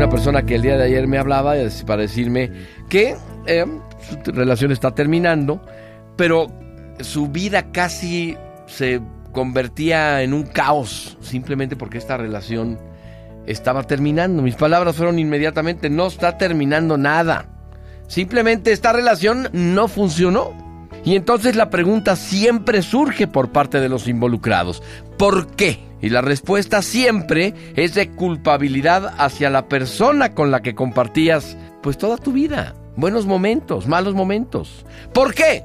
una persona que el día de ayer me hablaba para decirme que eh, su relación está terminando, pero su vida casi se convertía en un caos simplemente porque esta relación estaba terminando. Mis palabras fueron inmediatamente, no está terminando nada. Simplemente esta relación no funcionó. Y entonces la pregunta siempre surge por parte de los involucrados. ¿Por qué? Y la respuesta siempre es de culpabilidad hacia la persona con la que compartías pues toda tu vida. Buenos momentos, malos momentos. ¿Por qué?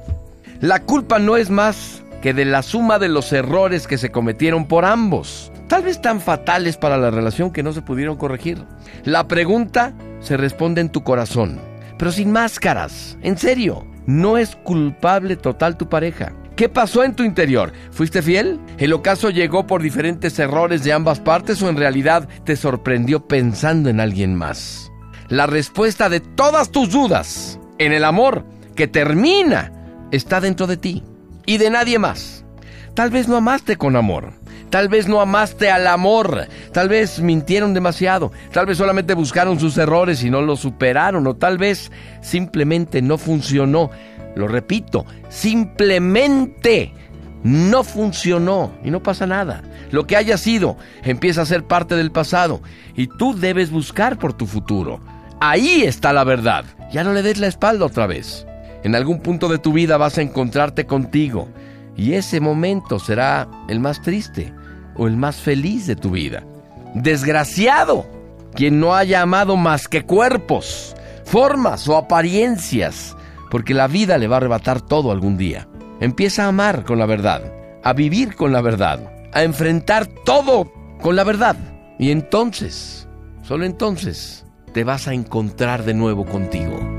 La culpa no es más que de la suma de los errores que se cometieron por ambos, tal vez tan fatales para la relación que no se pudieron corregir. La pregunta se responde en tu corazón, pero sin máscaras, en serio, no es culpable total tu pareja. ¿Qué pasó en tu interior? ¿Fuiste fiel? ¿El ocaso llegó por diferentes errores de ambas partes o en realidad te sorprendió pensando en alguien más? La respuesta de todas tus dudas en el amor que termina está dentro de ti y de nadie más. Tal vez no amaste con amor. Tal vez no amaste al amor. Tal vez mintieron demasiado. Tal vez solamente buscaron sus errores y no los superaron. O tal vez simplemente no funcionó. Lo repito, simplemente no funcionó y no pasa nada. Lo que haya sido empieza a ser parte del pasado y tú debes buscar por tu futuro. Ahí está la verdad. Ya no le des la espalda otra vez. En algún punto de tu vida vas a encontrarte contigo y ese momento será el más triste o el más feliz de tu vida. Desgraciado quien no haya amado más que cuerpos, formas o apariencias, porque la vida le va a arrebatar todo algún día. Empieza a amar con la verdad, a vivir con la verdad, a enfrentar todo con la verdad. Y entonces, solo entonces, te vas a encontrar de nuevo contigo.